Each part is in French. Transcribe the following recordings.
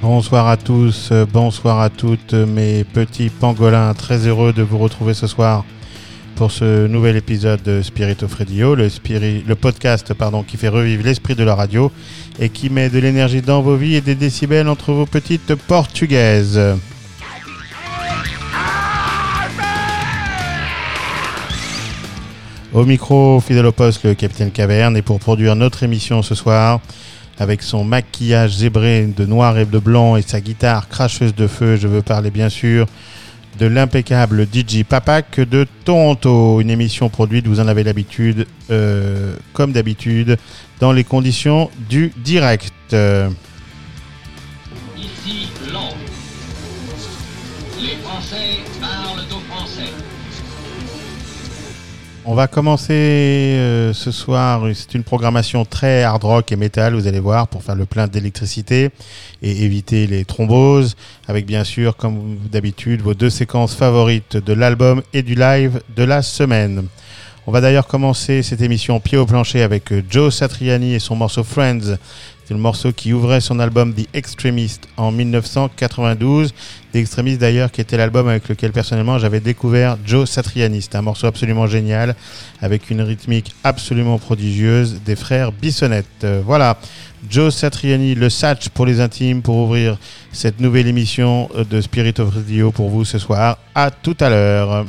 Bonsoir à tous, euh, bonsoir à toutes mes petits pangolins, très heureux de vous retrouver ce soir pour ce nouvel épisode de Spirit of le, le podcast pardon, qui fait revivre l'esprit de la radio et qui met de l'énergie dans vos vies et des décibels entre vos petites portugaises. Au micro, fidèle au poste, le capitaine Caverne, et pour produire notre émission ce soir, avec son maquillage zébré de noir et de blanc et sa guitare cracheuse de feu, je veux parler bien sûr de l'impeccable DJ Papak de Toronto, une émission produite, vous en avez l'habitude, euh, comme d'habitude, dans les conditions du direct. On va commencer euh, ce soir, c'est une programmation très hard rock et metal, vous allez voir, pour faire le plein d'électricité et éviter les thromboses, avec bien sûr, comme d'habitude, vos deux séquences favorites de l'album et du live de la semaine. On va d'ailleurs commencer cette émission pied au plancher avec euh, Joe Satriani et son morceau Friends. C'est le morceau qui ouvrait son album The Extremist en 1992. The Extremist d'ailleurs qui était l'album avec lequel personnellement j'avais découvert Joe Satriani. C'est un morceau absolument génial avec une rythmique absolument prodigieuse des frères Bissonnette. Euh, voilà, Joe Satriani, le Satch pour les intimes pour ouvrir cette nouvelle émission de Spirit of Radio pour vous ce soir. À tout à l'heure.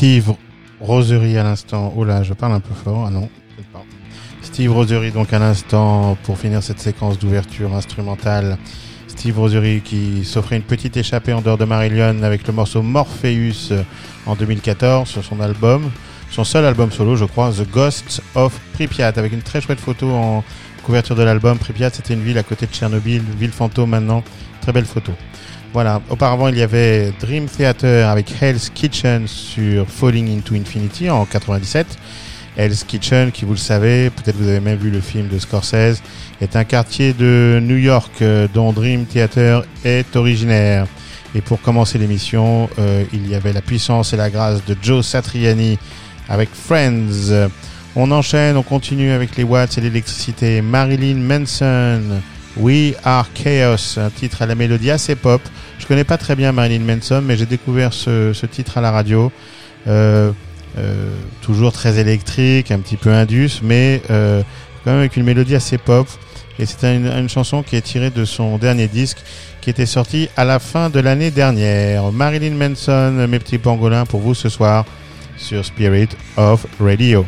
Steve Rosery à l'instant. Oh là, je parle un peu fort. Ah non. Steve Rosery donc à l'instant pour finir cette séquence d'ouverture instrumentale. Steve Rosery qui s'offrait une petite échappée en dehors de Marillion avec le morceau Morpheus en 2014 sur son album, son seul album solo je crois, The Ghost of Pripyat avec une très chouette photo en couverture de l'album. Pripyat c'était une ville à côté de Tchernobyl, ville fantôme maintenant, très belle photo. Voilà, auparavant il y avait Dream Theater avec Hell's Kitchen sur Falling into Infinity en 97. Hell's Kitchen, qui vous le savez, peut-être vous avez même vu le film de Scorsese, est un quartier de New York euh, dont Dream Theater est originaire. Et pour commencer l'émission, euh, il y avait la puissance et la grâce de Joe Satriani avec Friends. On enchaîne, on continue avec les watts et l'électricité. Marilyn Manson, We Are Chaos, un titre à la mélodie assez pop. Je connais pas très bien Marilyn Manson, mais j'ai découvert ce, ce titre à la radio. Euh, euh, toujours très électrique, un petit peu indus, mais euh, quand même avec une mélodie assez pop. Et c'est une, une chanson qui est tirée de son dernier disque qui était sorti à la fin de l'année dernière. Marilyn Manson, mes petits pangolins pour vous ce soir sur Spirit of Radio.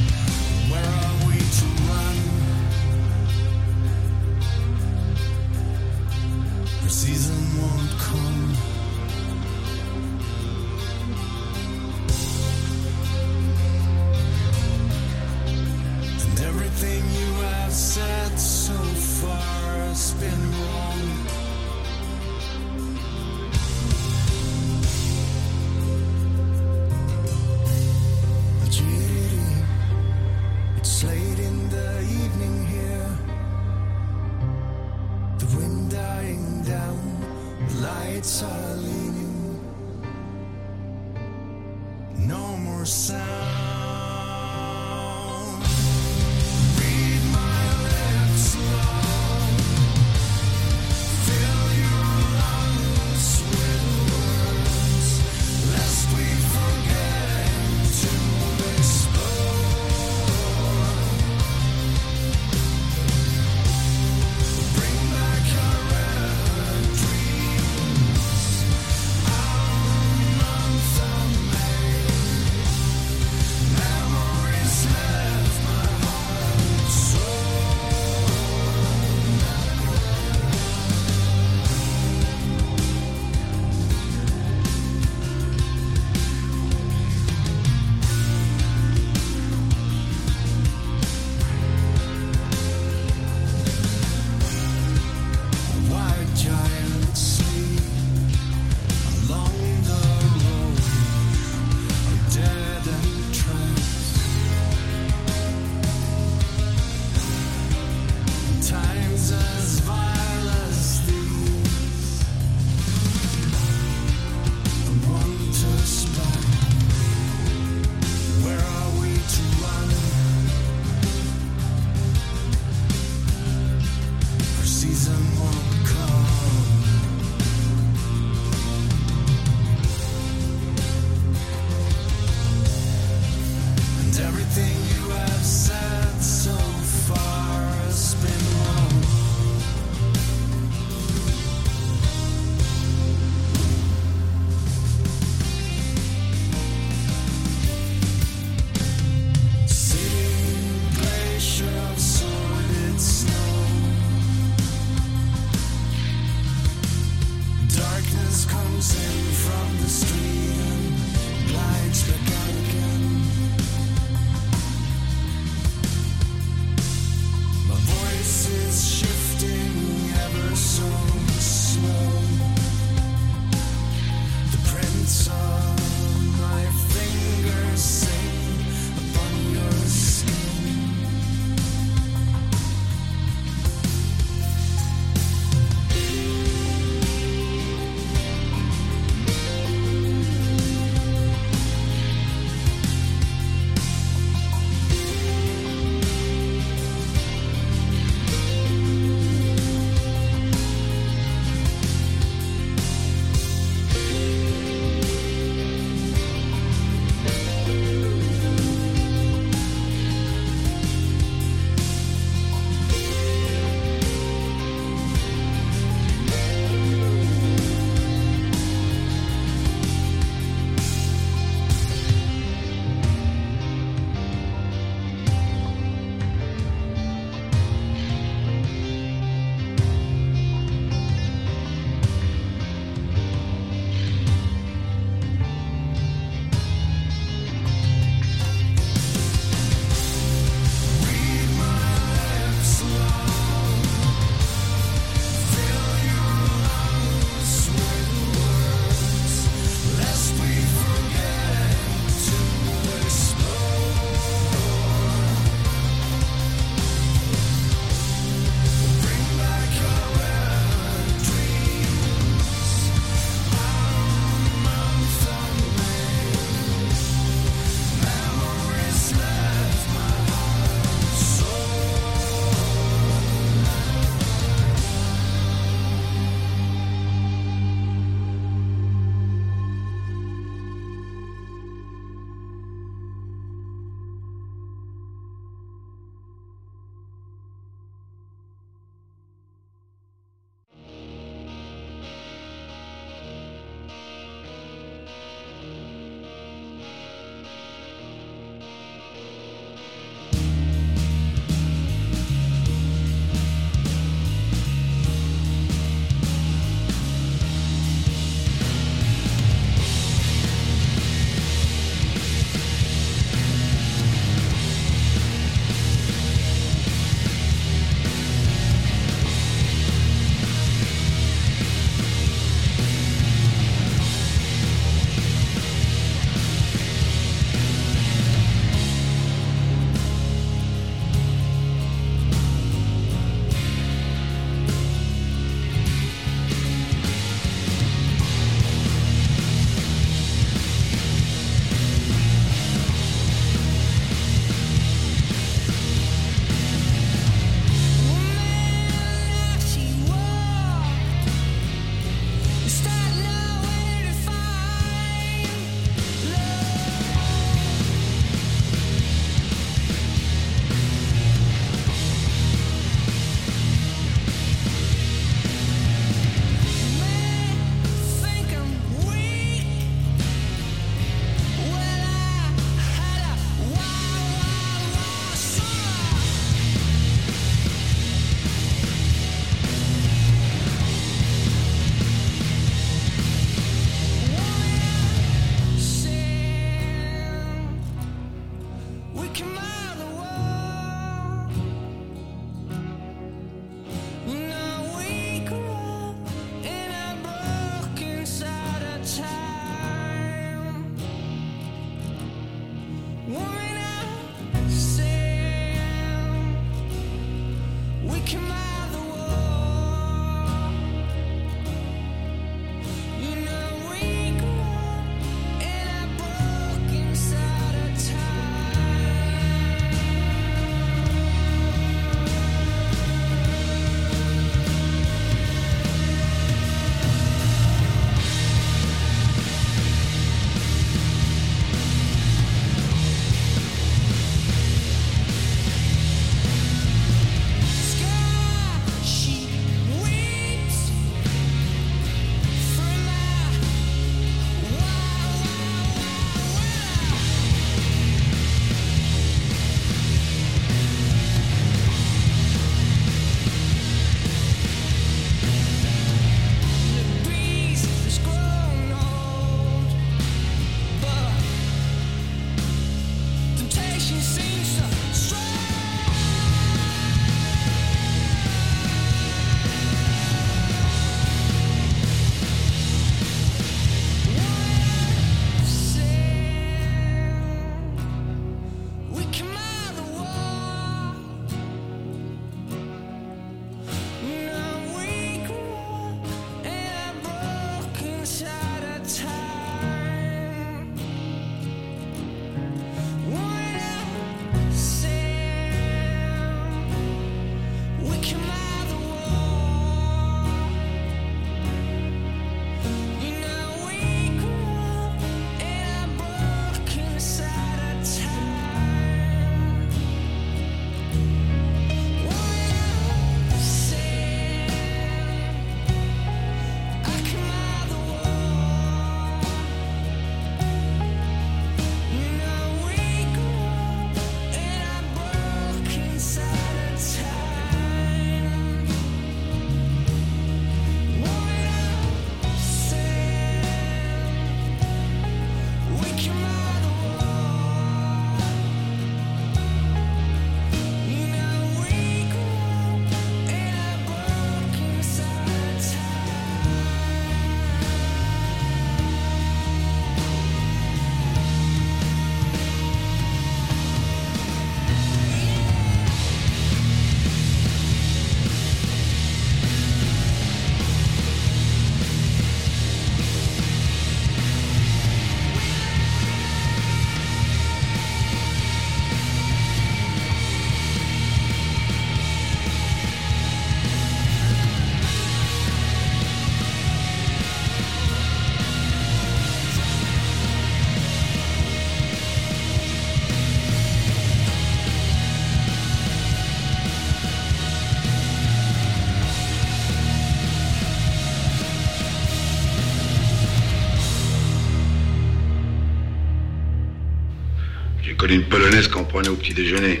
Une polonaise qu'on prenait au petit déjeuner.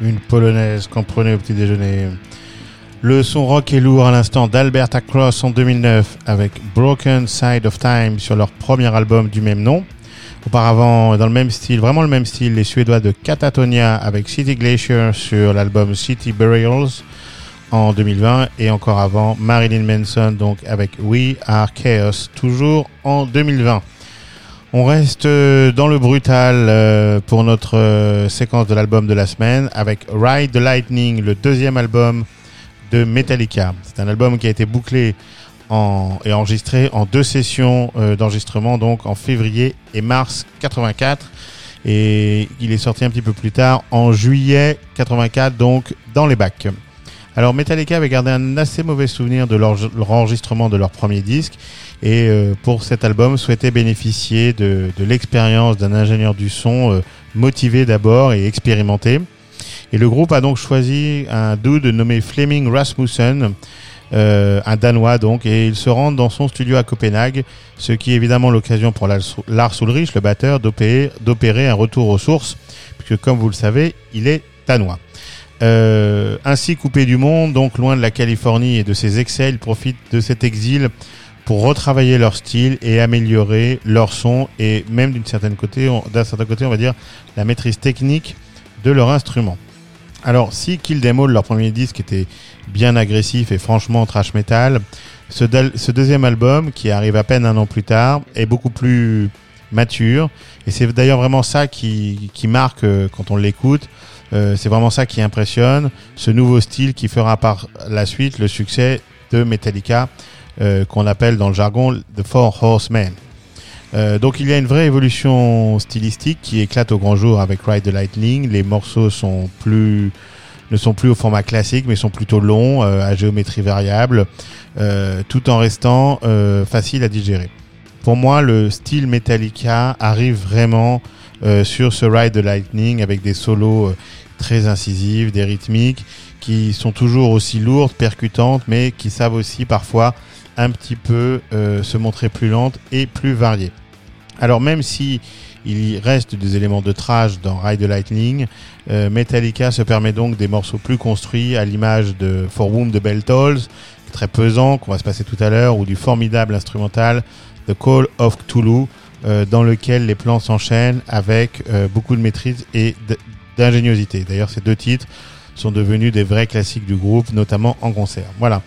Une polonaise qu'on prenait au petit déjeuner. Le son rock et lourd à l'instant d'Alberta Cross en 2009 avec Broken Side of Time sur leur premier album du même nom. Auparavant, dans le même style, vraiment le même style, les Suédois de Catatonia avec City Glacier sur l'album City Burials en 2020 et encore avant Marilyn Manson donc avec We Are Chaos toujours en 2020. On reste euh, dans le brutal euh, pour notre euh, séquence de l'album de la semaine avec Ride the Lightning, le deuxième album de Metallica. C'est un album qui a été bouclé et enregistré en deux sessions d'enregistrement, donc en février et mars 84. Et il est sorti un petit peu plus tard, en juillet 84, donc dans les bacs. Alors Metallica avait gardé un assez mauvais souvenir de leur, enregistrement de leur premier disque et euh, pour cet album souhaitait bénéficier de, l'expérience d'un ingénieur du son euh, motivé d'abord et expérimenté. Et le groupe a donc choisi un dude nommé Fleming Rasmussen, euh, un Danois donc, et il se rend dans son studio à Copenhague, ce qui est évidemment l'occasion pour Lars Ulrich, le batteur, d'opérer un retour aux sources, puisque comme vous le savez, il est danois. Euh, ainsi coupé du monde, donc loin de la Californie et de ses excès, il profite de cet exil pour retravailler leur style et améliorer leur son et même d'une certaine côté, d'un certain côté, on va dire la maîtrise technique de leur instrument. Alors, si Kill Them leur premier disque, était bien agressif et franchement trash metal, ce, deuxième album, qui arrive à peine un an plus tard, est beaucoup plus mature. Et c'est d'ailleurs vraiment ça qui, qui marque euh, quand on l'écoute. Euh, c'est vraiment ça qui impressionne. Ce nouveau style qui fera par la suite le succès de Metallica, euh, qu'on appelle dans le jargon The Four Horsemen. Euh, donc il y a une vraie évolution stylistique qui éclate au grand jour avec Ride the Lightning. Les morceaux sont plus ne sont plus au format classique mais sont plutôt longs, à géométrie variable, tout en restant facile à digérer. Pour moi, le style Metallica arrive vraiment sur ce Ride the Lightning avec des solos très incisifs, des rythmiques qui sont toujours aussi lourdes, percutantes, mais qui savent aussi parfois un petit peu euh, se montrer plus lentes et plus variées. Alors même si il y reste des éléments de trash dans Ride the Lightning, euh, Metallica se permet donc des morceaux plus construits à l'image de For Whom the Bell très pesant, qu'on va se passer tout à l'heure, ou du formidable instrumental The Call of Cthulhu, euh, dans lequel les plans s'enchaînent avec beaucoup de maîtrise et d'ingéniosité. D'ailleurs, ces deux titres sont devenus des vrais classiques du groupe, notamment en concert. Voilà.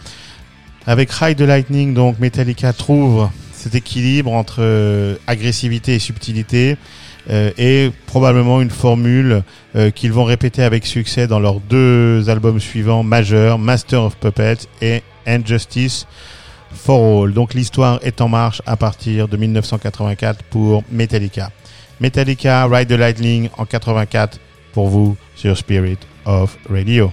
Avec Ride the Lightning, donc Metallica trouve cet équilibre entre euh, agressivité et subtilité euh, et probablement une formule euh, qu'ils vont répéter avec succès dans leurs deux albums suivants majeurs, Master of Puppets et Injustice for All. Donc l'histoire est en marche à partir de 1984 pour Metallica. Metallica Ride the Lightning en 84 pour vous sur Spirit of Radio.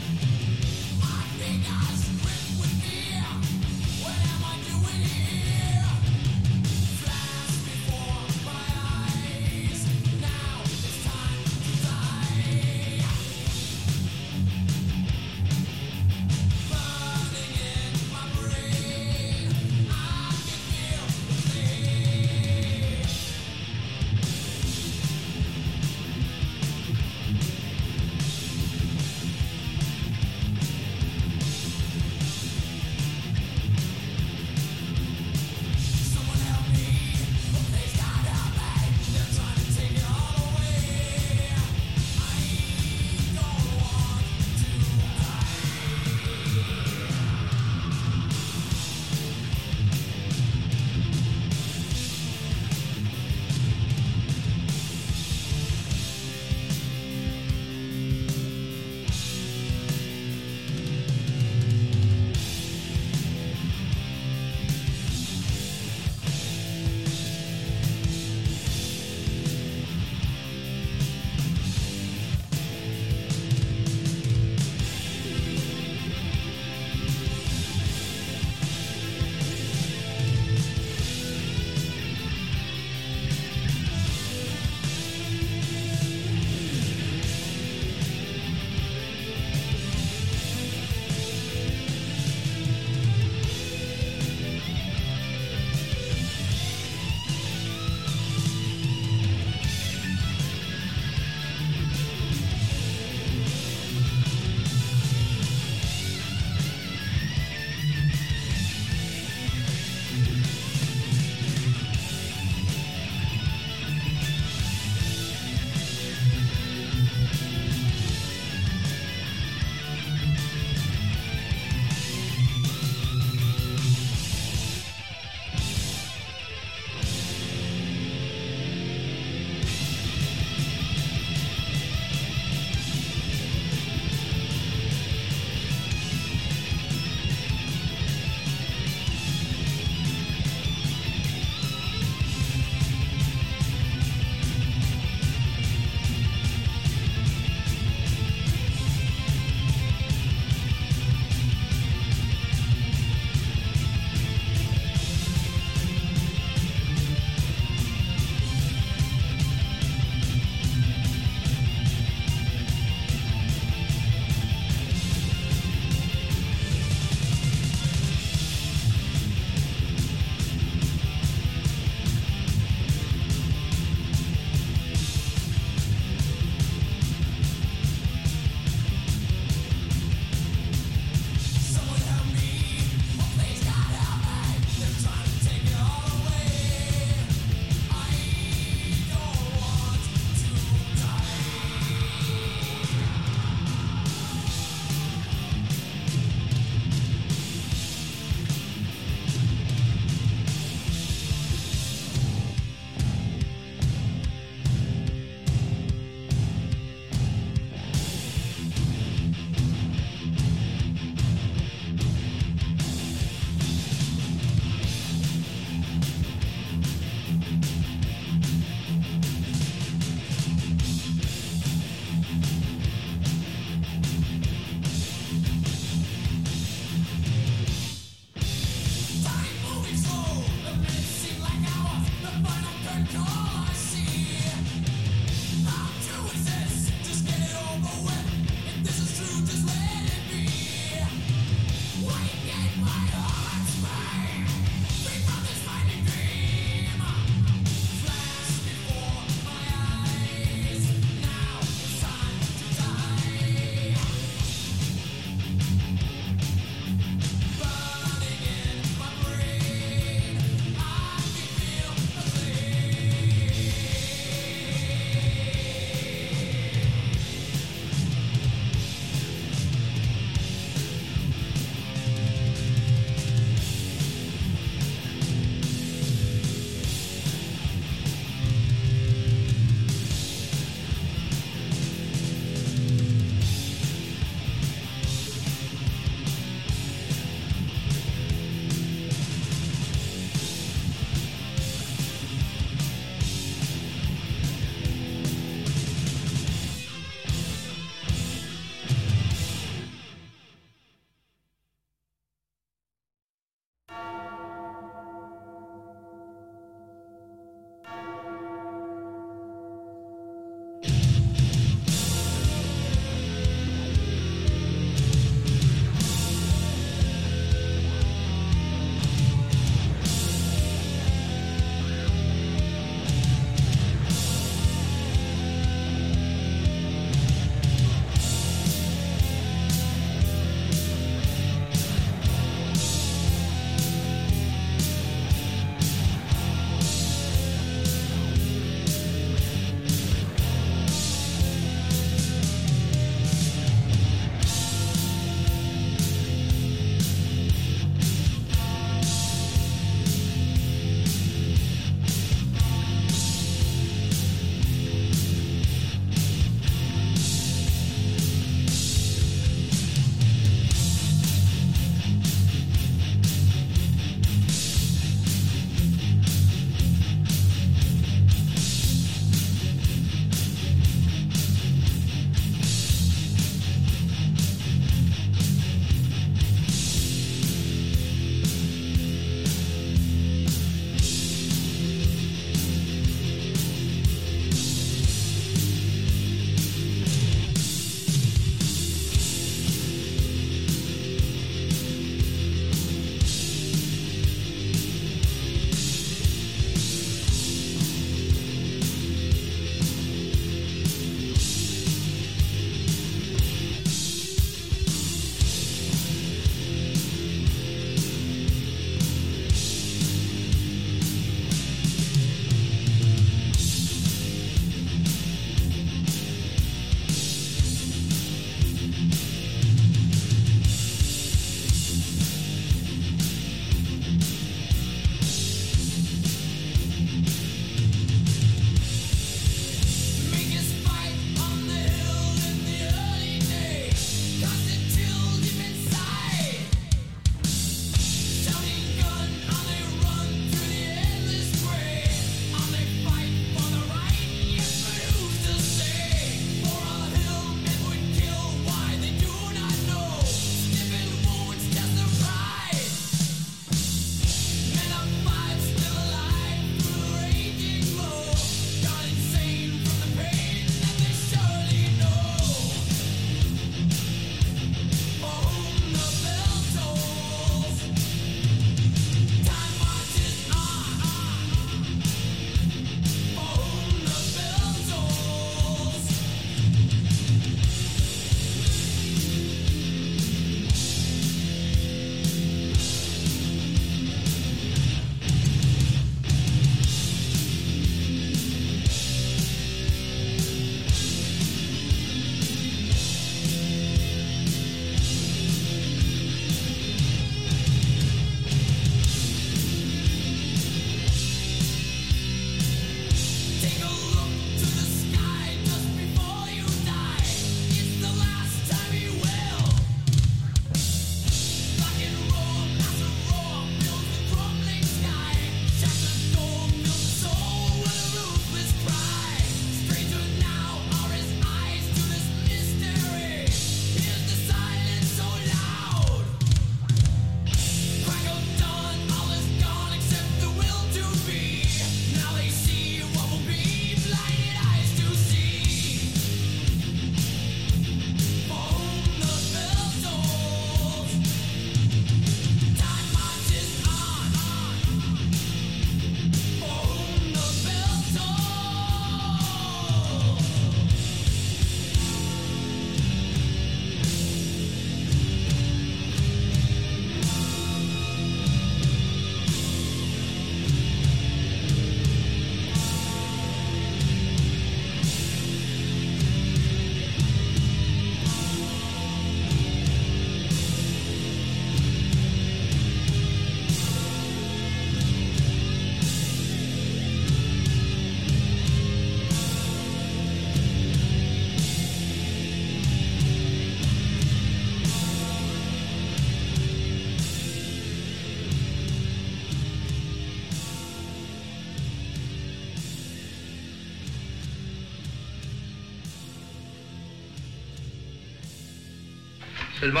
Seulement,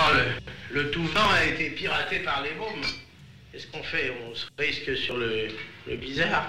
le, tout vent a été piraté par les mômes. Qu'est-ce qu'on fait? On se risque sur le bizarre.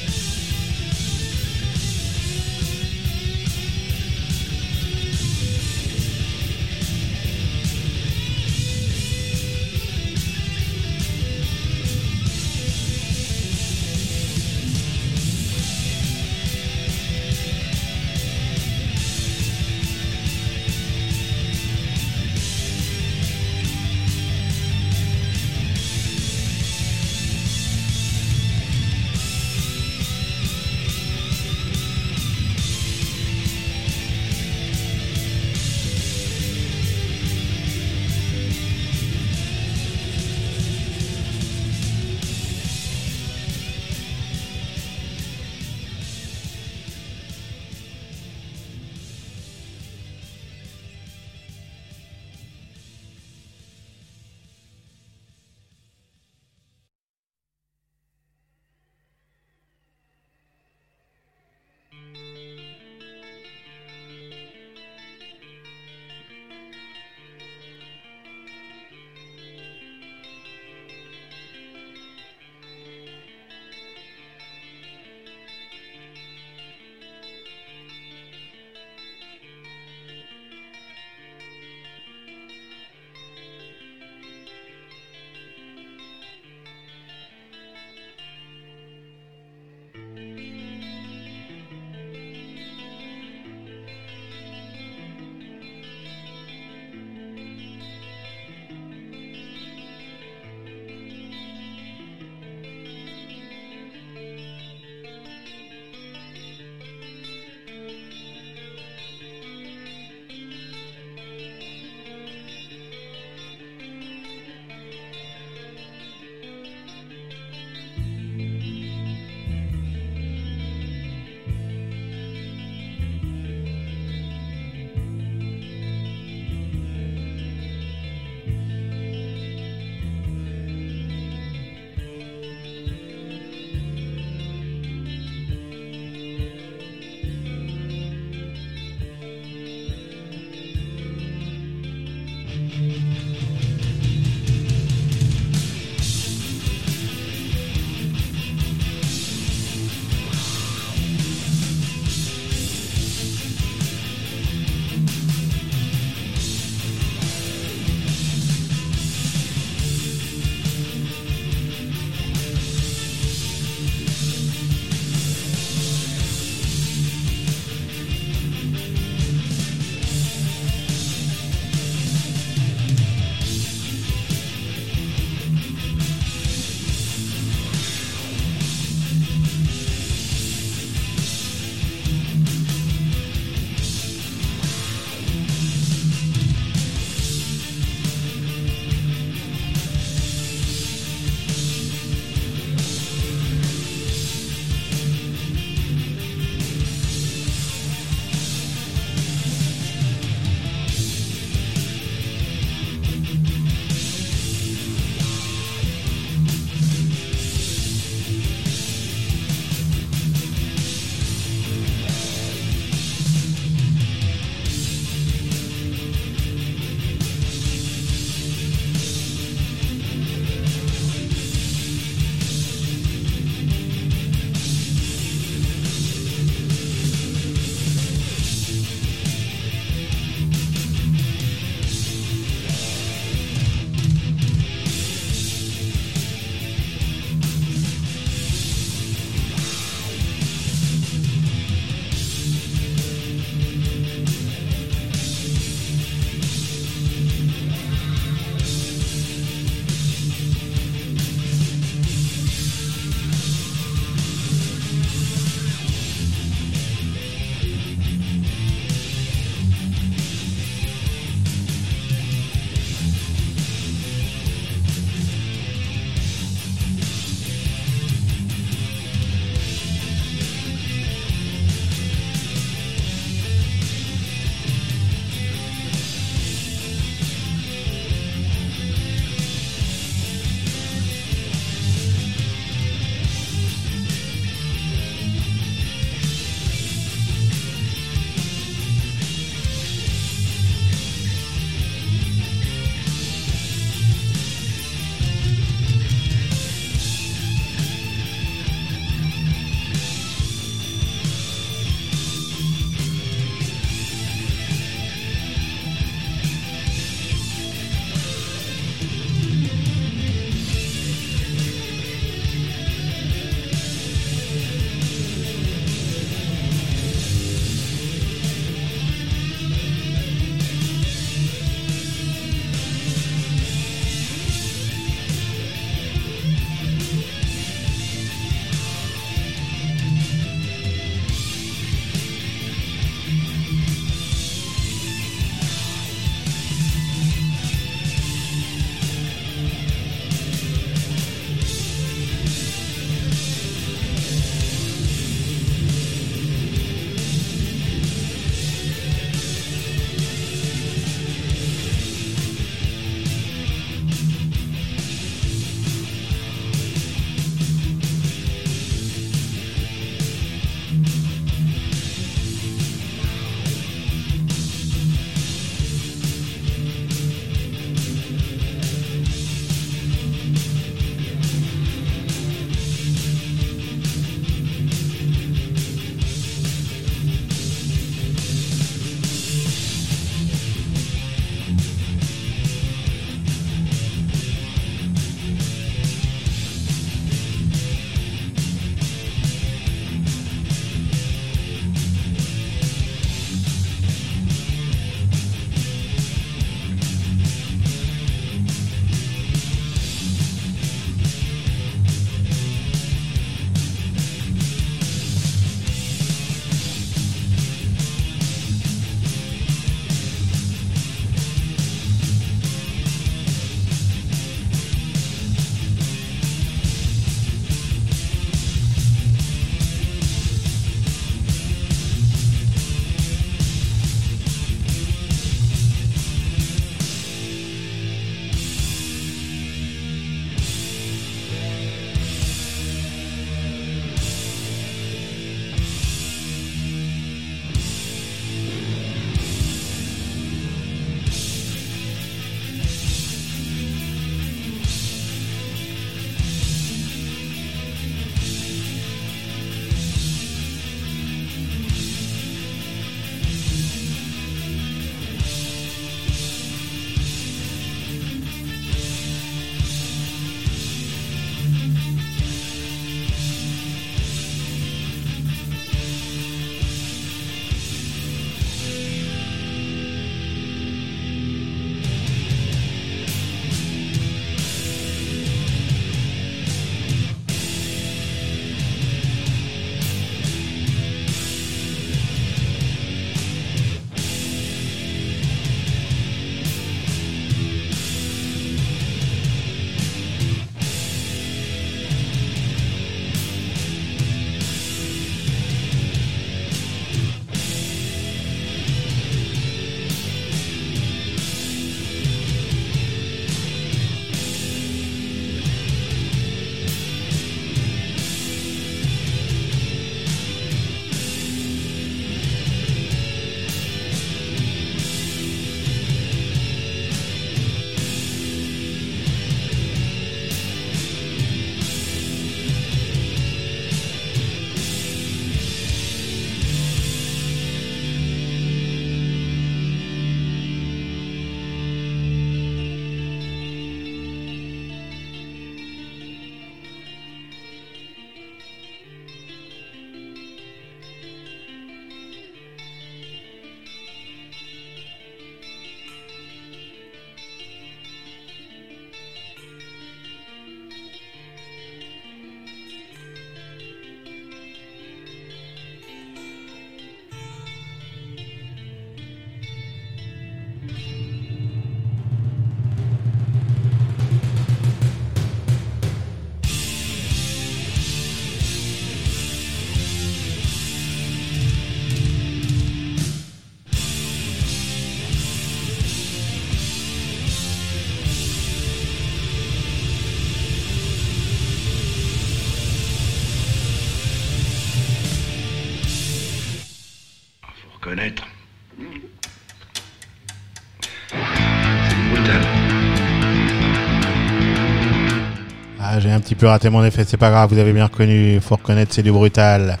Petit peu raté mon effet, c'est pas grave, vous avez bien reconnu, faut reconnaître, c'est du brutal.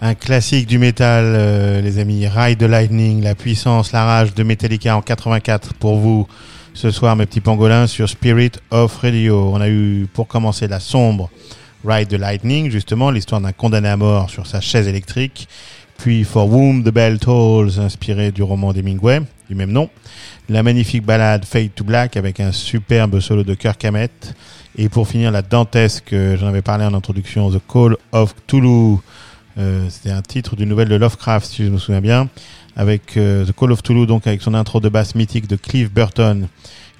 Un classique du métal, euh, les amis, Ride the Lightning, la puissance, la rage de Metallica en 84 pour vous ce soir, mes petits pangolins, sur Spirit of Radio. On a eu, pour commencer, la sombre Ride the Lightning, justement, l'histoire d'un condamné à mort sur sa chaise électrique. Puis For Whom the Bell Tolls, inspiré du roman d'Hemingway, du même nom. La magnifique ballade Fade to Black avec un superbe solo de Kirk Hammett. Et pour finir, la dantesque, euh, j'en avais parlé en introduction, The Call of Cthulhu. Euh, C'était un titre d'une nouvelle de Lovecraft, si je me souviens bien, avec euh, The Call of Cthulhu, donc avec son intro de basse mythique de Cliff Burton,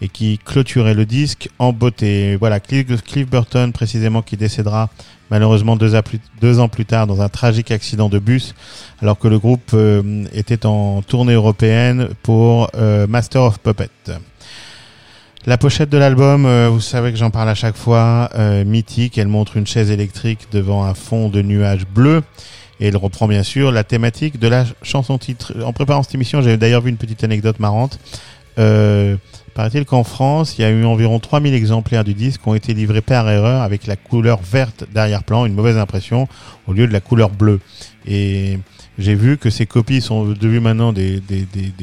et qui clôturait le disque en beauté. Voilà, Cliff, Burton, précisément, qui décédera malheureusement deux, ans plus tard dans un tragique accident de bus, alors que le groupe euh, était en tournée européenne pour euh, Master of Puppet. La pochette de l'album, euh, vous savez que j'en parle à chaque fois, mythique. Elle montre une chaise électrique devant un fond de nuages bleus. Et elle reprend bien sûr la thématique de la chanson titre. En préparant cette émission, j'ai d'ailleurs vu une petite anecdote marrante. Paraît-il qu'en France, il y a eu environ 3000 exemplaires du disque qui ont été livrés par erreur avec la couleur verte d'arrière-plan, une mauvaise impression, au lieu de la couleur bleue. Et j'ai vu que ces copies sont devenues maintenant des,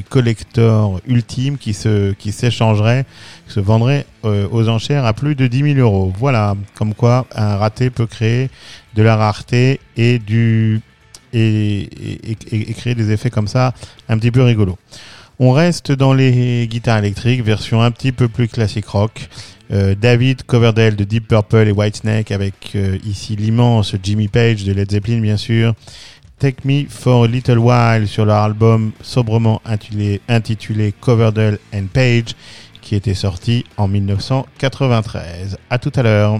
collecteurs ultimes qui s'échangeraient, qui se vendraient euh, aux enchères à plus de 10 000 euros. Voilà, comme quoi un raté peut créer de la rareté et du et créer des effets comme ça un petit peu rigolos. On reste dans les guitares électriques, version un petit peu plus classique rock. Euh, David Coverdale de Deep Purple et Whitesnake avec euh, ici l'immense Jimmy Page de Led Zeppelin bien sûr. Take Me for a Little While sur leur album sobrement intitulé, intitulé Coverdale and Page qui était sorti en 1993. À tout à l'heure.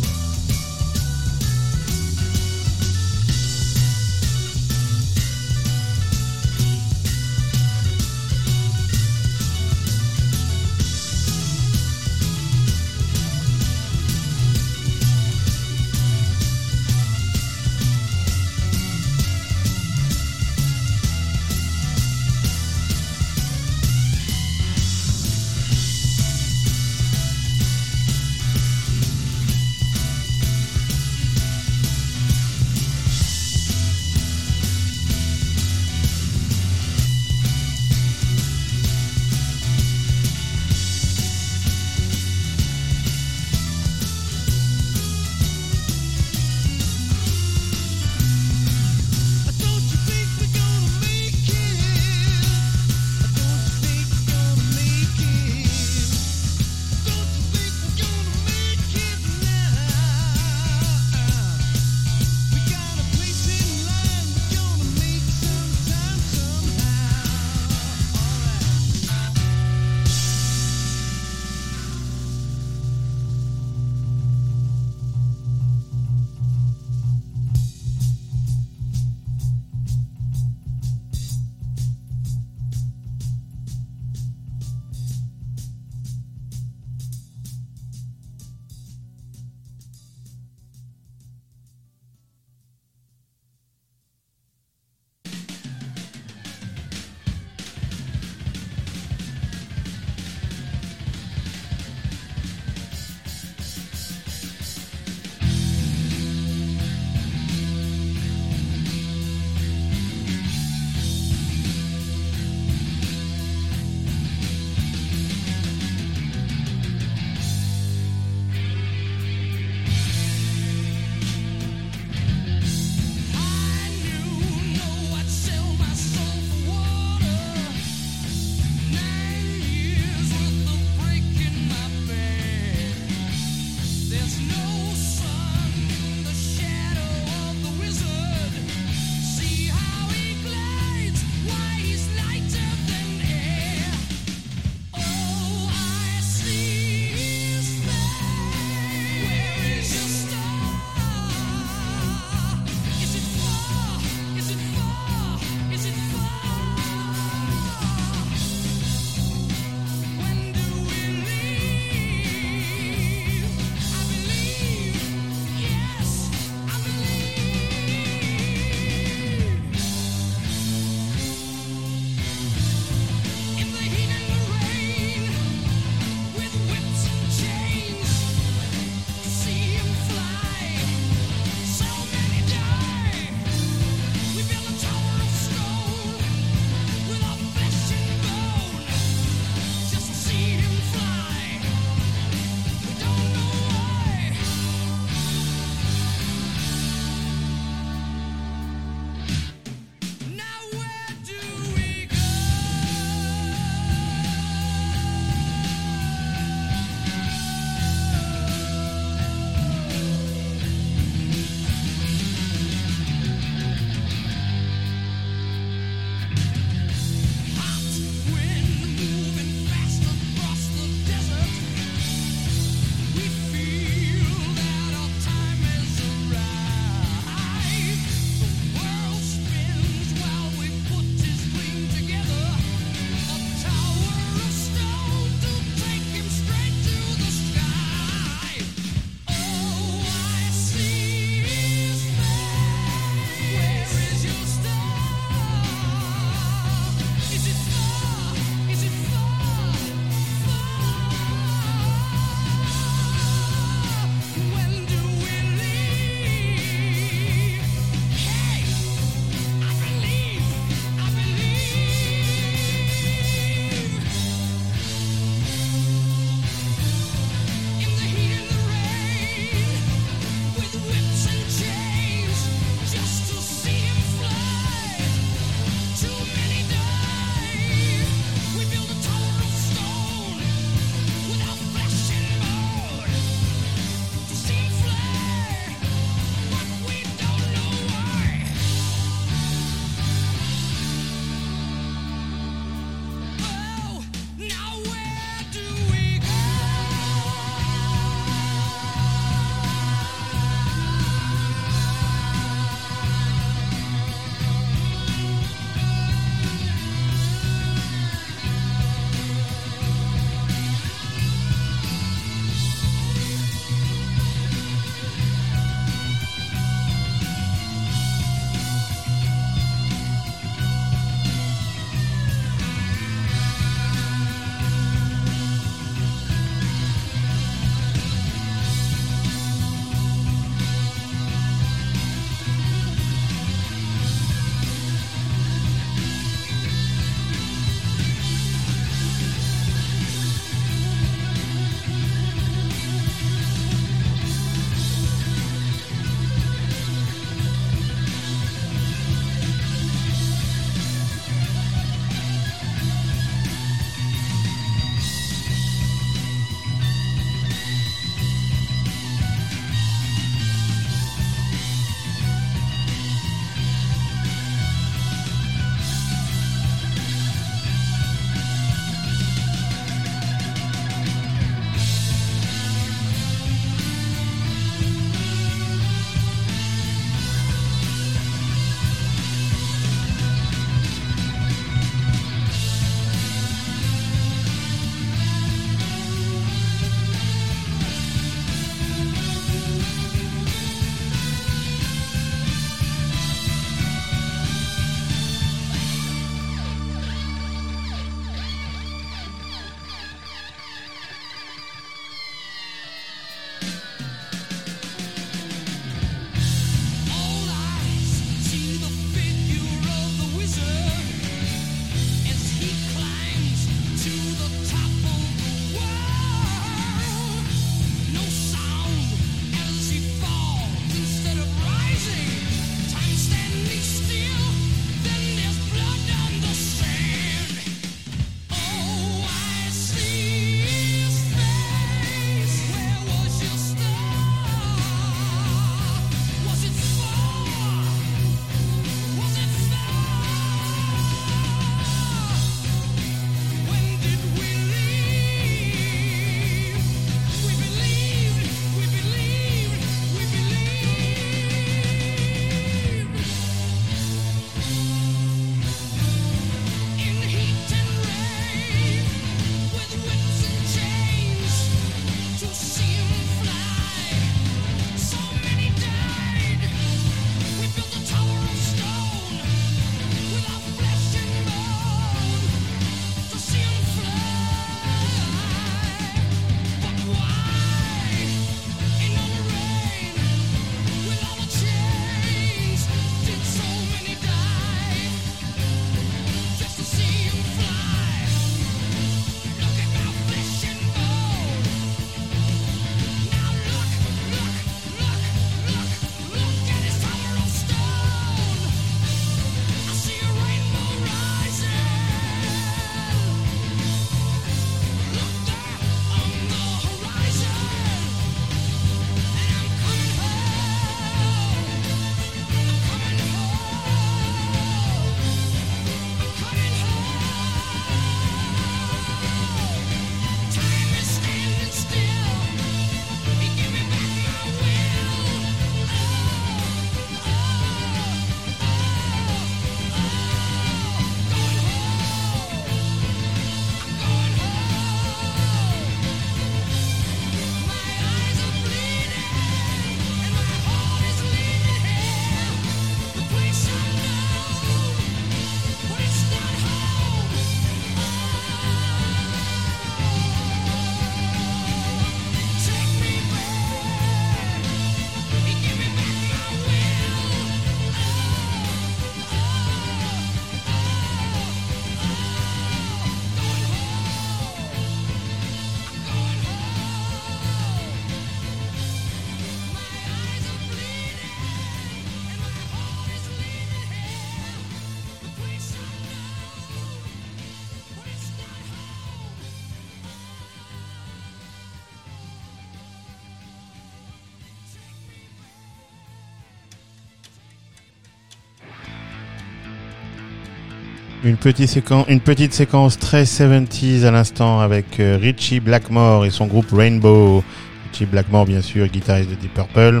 Une petite, séquence, très 70s à l'instant avec euh, Richie Blackmore et son groupe Rainbow. Richie Blackmore, bien sûr, guitariste de Deep Purple,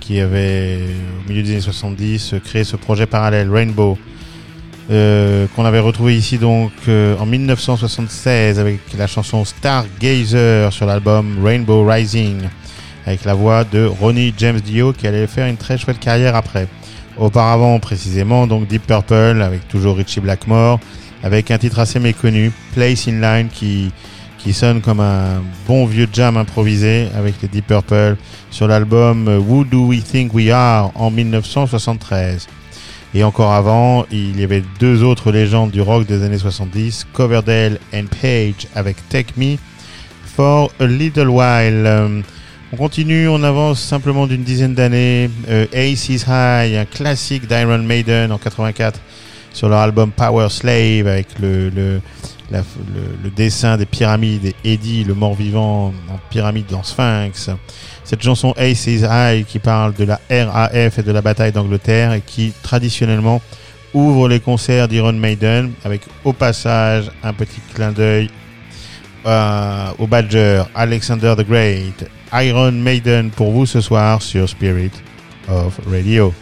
qui avait, au milieu des années 70, euh, créé ce projet parallèle, Rainbow, euh, qu'on avait retrouvé ici donc euh, en 1976 avec la chanson Stargazer sur l'album Rainbow Rising, avec la voix de Ronnie James Dio, qui allait faire une très chouette carrière après. Auparavant, précisément, donc Deep Purple, avec toujours Richie Blackmore, avec un titre assez méconnu, Place in Line, qui, qui sonne comme un bon vieux jam improvisé avec les Deep Purple sur l'album Who Do We Think We Are en 1973. Et encore avant, il y avait deux autres légendes du rock des années 70, Coverdale and Page avec Take Me for a Little While. On continue, on avance simplement d'une dizaine d'années. Euh, Ace is High, un classique d'Iron Maiden en 84 sur leur album Power Slave avec le- le dessin des pyramides et Eddie, le mort-vivant en pyramide dans Sphinx. Cette chanson Ace is High qui parle de la RAF et de la bataille d'Angleterre et qui traditionnellement ouvre les concerts d'Iron Maiden avec au passage un petit clin d'œil euh, au Badger Alexander the Great. Iron Maiden pour vous ce soir sur Spirit of Radio.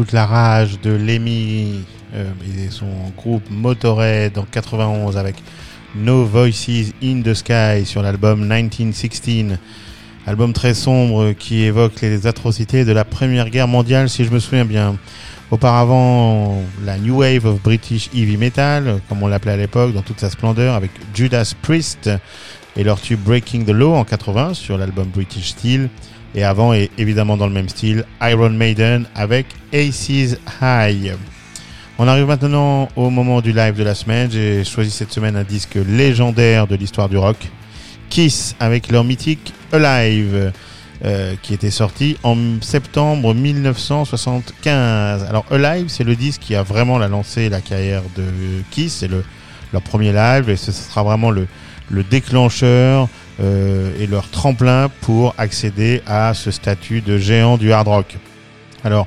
Toute la rage de Lemmy euh, et son groupe Motorhead en 91 avec No Voices in the Sky sur l'album 1916. Album très sombre qui évoque les atrocités de la Première Guerre mondiale, si je me souviens bien. Auparavant, la New Wave of British Heavy Metal, comme on l'appelait à l'époque, dans toute sa splendeur, avec Judas Priest et leur tube Breaking the Law en 80 sur l'album British Steel. Et avant, et évidemment dans le même style, Iron Maiden avec Aces High. On arrive maintenant au moment du live de la semaine. J'ai choisi cette semaine un disque légendaire de l'histoire du rock. Kiss avec leur mythique Alive, euh, qui était sorti en septembre 1975. Alors Alive, c'est le disque qui a vraiment la lancé la carrière de Kiss. C'est le, leur premier live et ce sera vraiment le, le déclencheur et leur tremplin pour accéder à ce statut de géant du hard rock. Alors,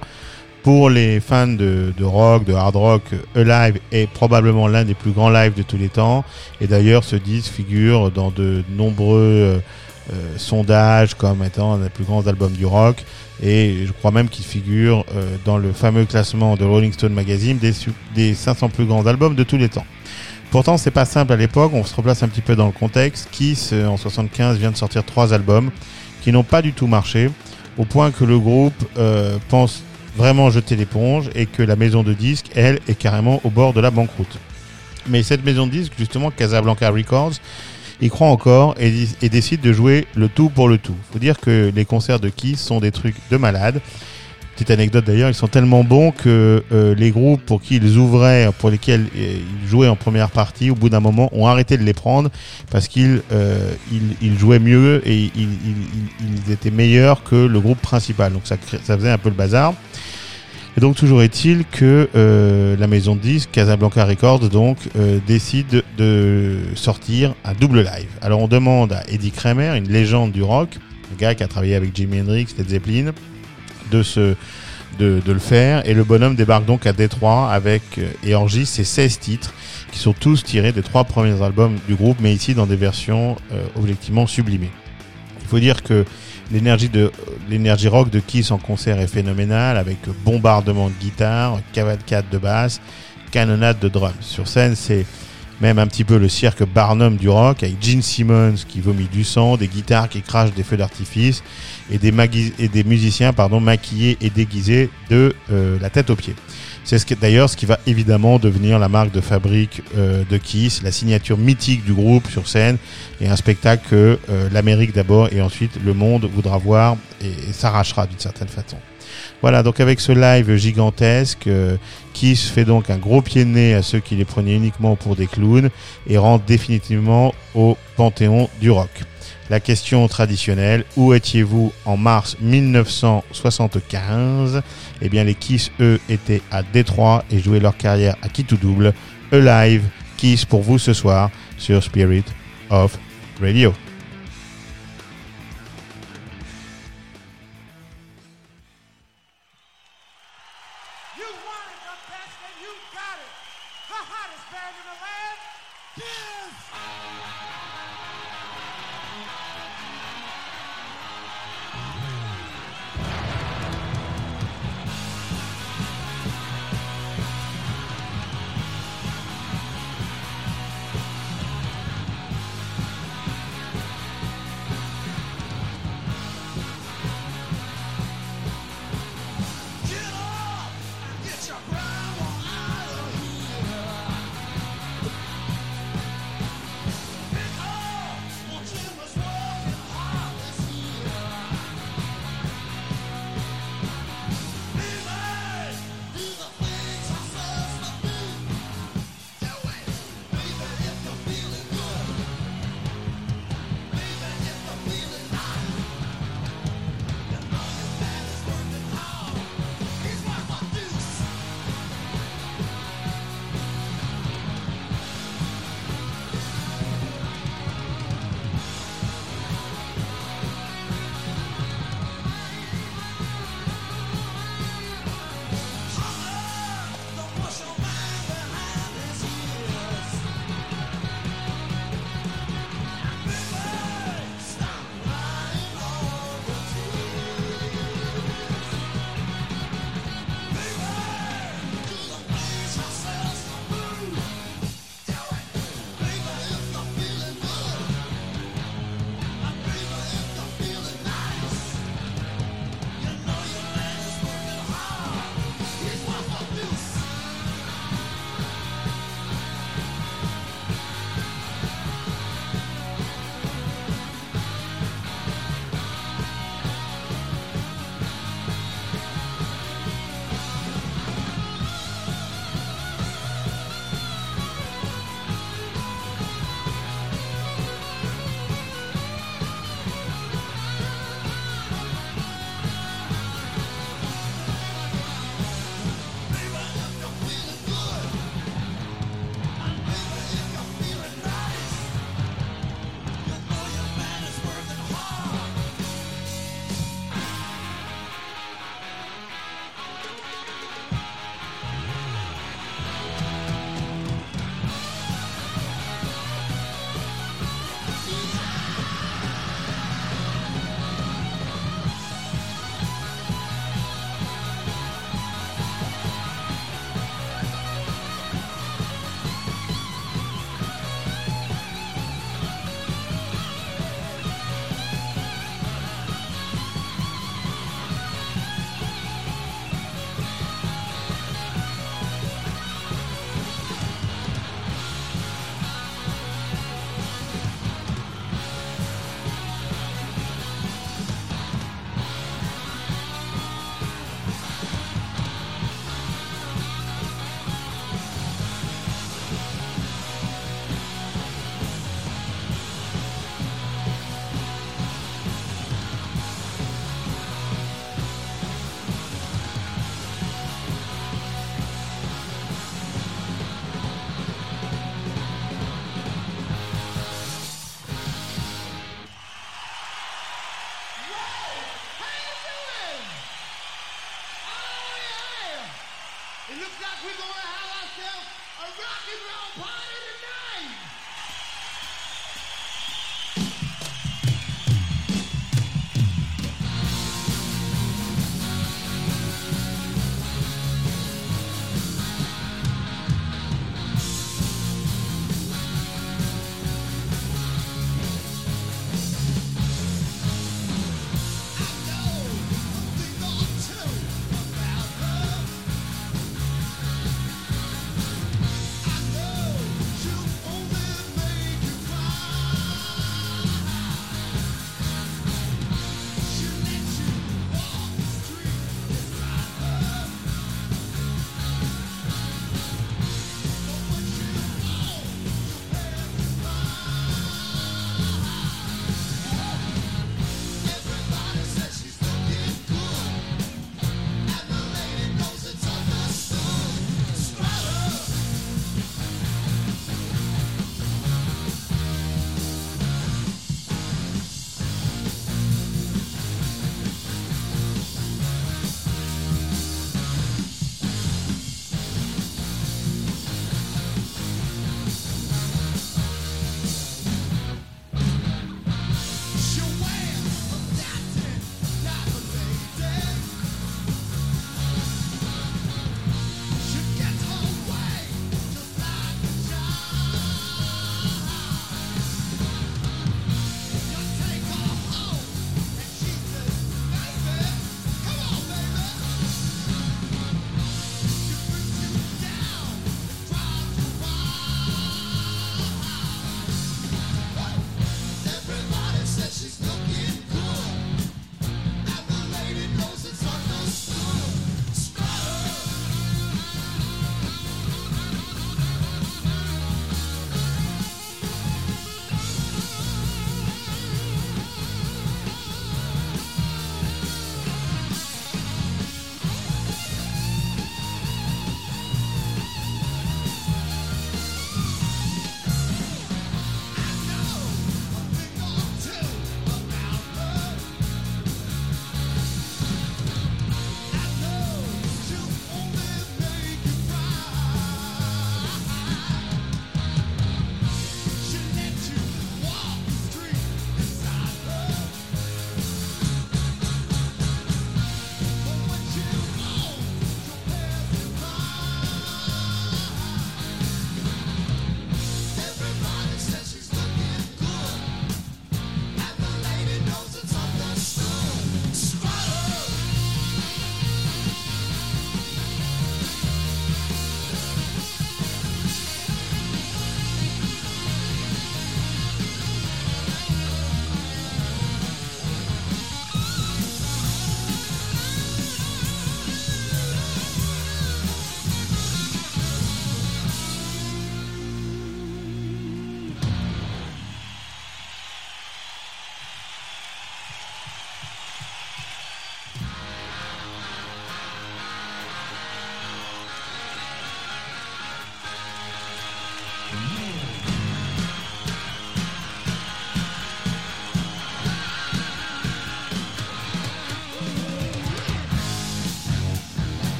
pour les fans de, rock, de hard rock, Alive est probablement l'un des plus grands lives de tous les temps. Et d'ailleurs, ce disque figure dans de nombreux euh, euh, sondages comme étant un des plus grands albums du rock. Et je crois même qu'il figure euh, dans le fameux classement de Rolling Stone Magazine des, des 500 plus grands albums de tous les temps. Pourtant, c'est pas simple à l'époque. On se replace un petit peu dans le contexte. Kiss, en 75, vient de sortir trois albums qui n'ont pas du tout marché, au point que le groupe euh, pense vraiment jeter l'éponge et que la maison de disques, elle, est carrément au bord de la banqueroute. Mais cette maison de disques, justement, Casablanca Records, y croit encore et décide de jouer le tout pour le tout. Faut dire que les concerts de Kiss sont des trucs de malade. Petite anecdote d'ailleurs, ils sont tellement bons que euh, les groupes pour qui ils ouvraient, pour lesquels euh, ils jouaient en première partie, au bout d'un moment, ont arrêté de les prendre parce qu'ils euh, jouaient mieux et ils, étaient meilleurs que le groupe principal. Donc ça, faisait un peu le bazar. Et donc toujours est-il que la maison de disques Casablanca Records donc décide de sortir un double live. Alors on demande à Eddie Kramer, une légende du rock, un gars qui a travaillé avec Jimi Hendrix, Led Zeppelin, de se de, de le faire et le bonhomme débarque donc à Détroit avec euh, et enregistre ses 16 titres qui sont tous tirés des trois premiers albums du groupe mais ici dans des versions euh, objectivement sublimées. Il faut dire que l'énergie de l'énergie rock de Kiss en concert est phénoménale avec bombardement de guitare, cavalcade de basse, canonnade de drums. Sur scène, c'est même un petit peu le cirque Barnum du rock avec Gene Simmons qui vomit du sang, des guitares qui crachent des feux d'artifice et des, et des musiciens pardon, maquillés et déguisés de euh, la tête aux pieds. C'est d'ailleurs ce qui va évidemment devenir la marque de fabrique euh, de Kiss, la signature mythique du groupe sur scène et un spectacle que euh, l'Amérique d'abord et ensuite le monde voudra voir et s'arrachera d'une certaine façon. Voilà, donc avec ce live gigantesque, euh, Kiss fait donc un gros pied de nez à ceux qui les prenaient uniquement pour des clowns et rentre définitivement au panthéon du rock. La question traditionnelle, où étiez-vous en mars 1975 Eh bien, les Kiss, eux, étaient à Détroit et jouaient leur carrière à qui tout double. Alive, Kiss pour vous ce soir sur Spirit of Radio.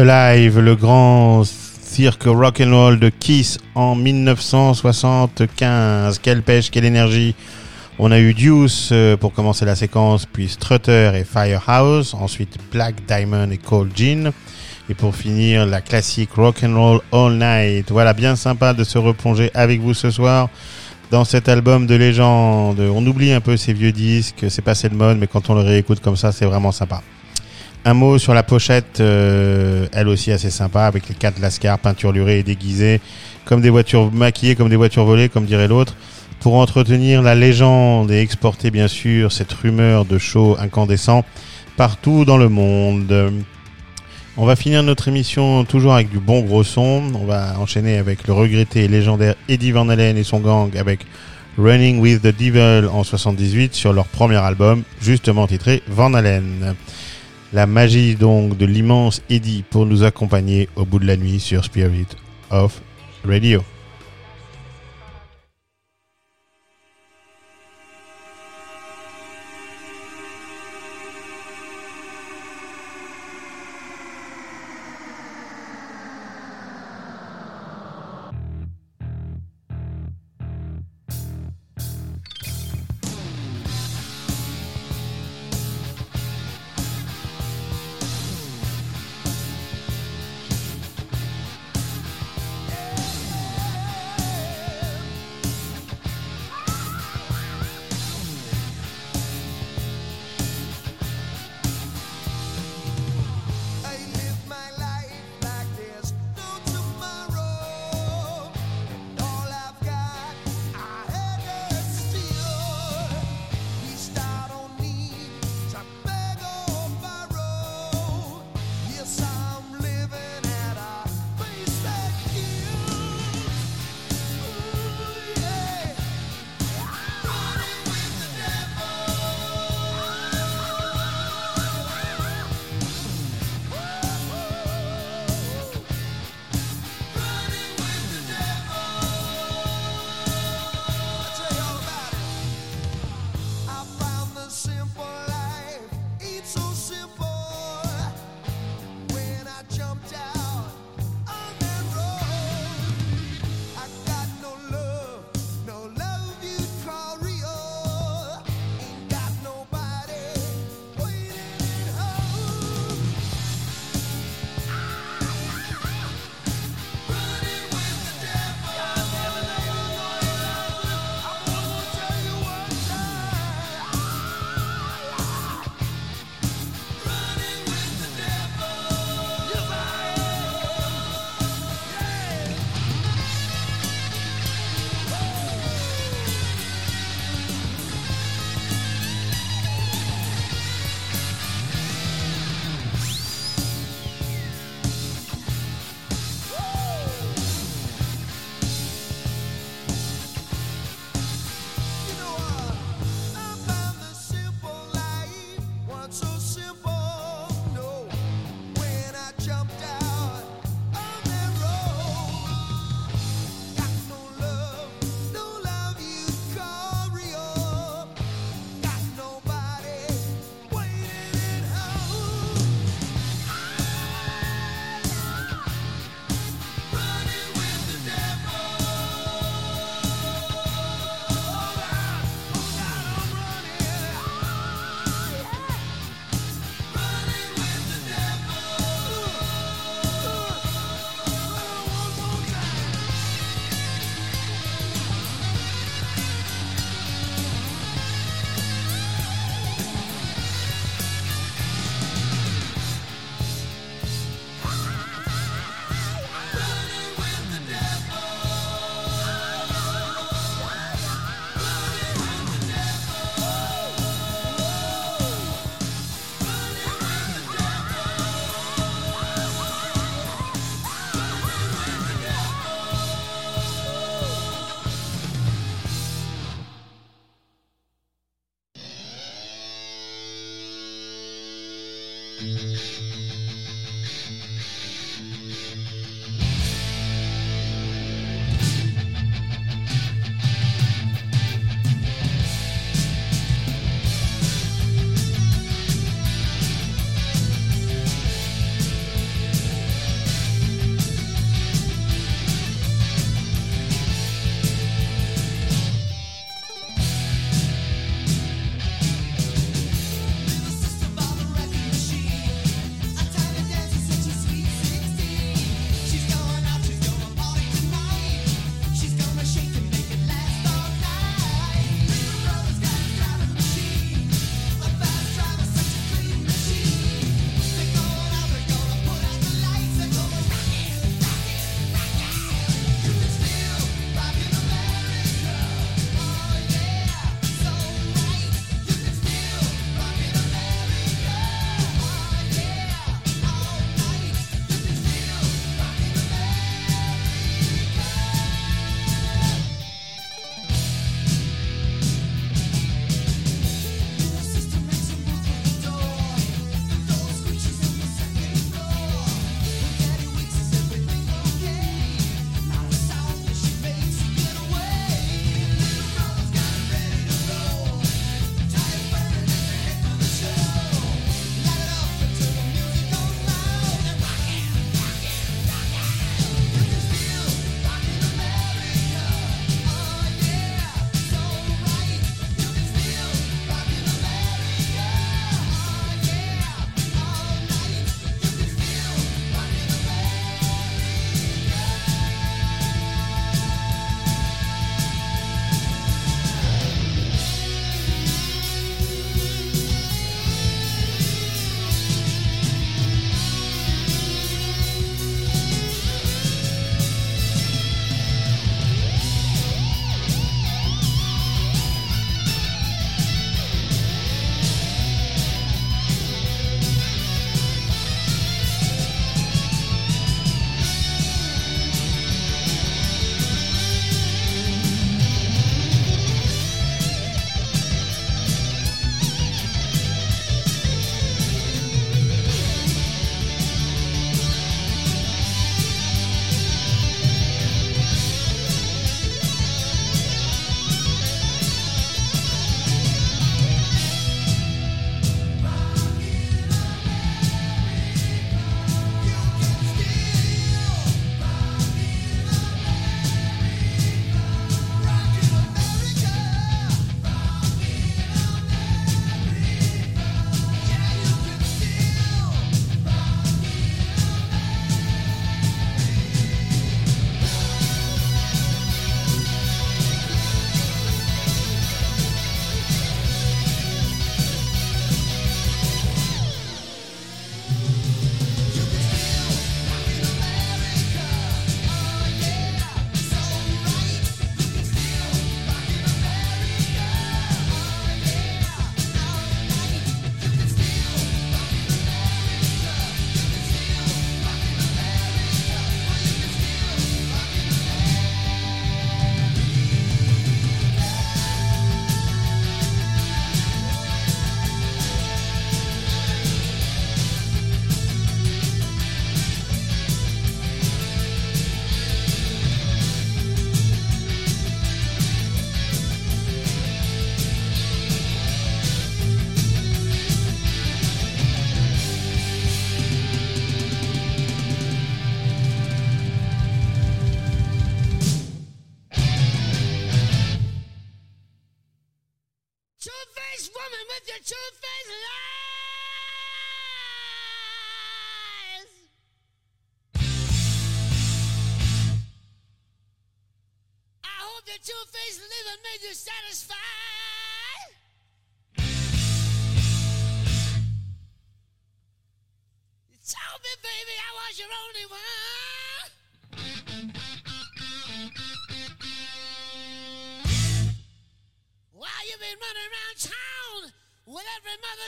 Alive, le grand cirque rock and roll de Kiss en 1975. Quelle pêche, quelle énergie. On a eu Deuce euh, pour commencer la séquence, puis Strutter et Firehouse, ensuite Black Diamond et Cold Gin, et pour finir la classique rock and roll all night. Voilà, bien sympa de se replonger avec vous ce soir dans cet album de légende. On oublie un peu ces vieux disques, c'est passé de mode, mais quand on le réécoute comme ça, c'est vraiment sympa. Un mot sur la pochette, euh, elle aussi assez sympa, avec les quatre lascars peinturlurés et déguisés, comme des voitures maquillées, comme des voitures volées, comme dirait l'autre, pour entretenir la légende et exporter bien sûr cette rumeur de show incandescent partout dans le monde. On va finir notre émission toujours avec du bon gros son. On va enchaîner avec le regretté et légendaire Eddie Van Halen et son gang avec Running with the Devil en 78 sur leur premier album, justement titré Van Halen. La magie donc de l'immense Eddie pour nous accompagner au bout de la nuit sur Spirit of Radio.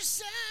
mercy.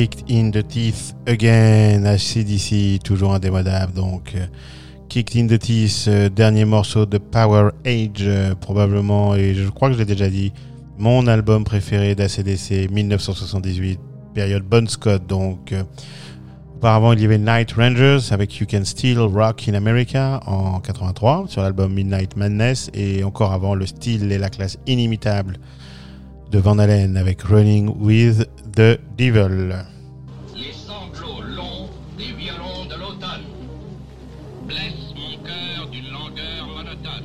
Kicked in the Teeth Again, HCDC, toujours indémodable. Donc, euh, Kicked in the Teeth, euh, dernier morceau de Power Age, euh, probablement, et je crois que je l'ai déjà dit, mon album préféré d'ACDC 1978, période Bon Scott. Donc, auparavant, il y avait Night Rangers avec You Can Still Rock in America en 83 sur l'album Midnight Madness, et encore avant, le style et la classe inimitable de Van Halen avec Running with the Devil. Les sanglots longs des violons de l'automne blessent mon cœur d'une langueur monotone.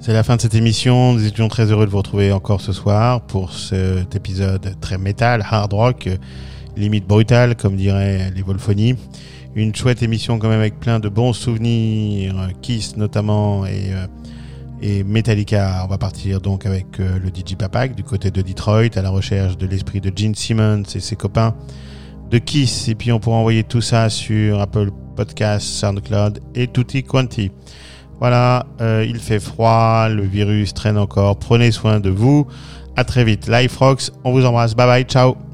C'est la fin de cette émission. Nous étions très heureux de vous retrouver encore ce soir pour cet épisode très métal, hard rock, limite brutal, comme diraient les Volphonies. Une chouette émission quand même avec plein de bons souvenirs, Kiss notamment et, euh, et Metallica. On va partir donc avec euh, le DJ Papak du côté de Detroit à la recherche de l'esprit de Gene Simmons et ses copains de Kiss. Et puis on pourra envoyer tout ça sur Apple Podcast, SoundCloud et tutti quanti. Voilà, euh, il fait froid, le virus traîne encore. Prenez soin de vous. À très vite. Life Rocks, on vous embrasse. Bye bye, ciao.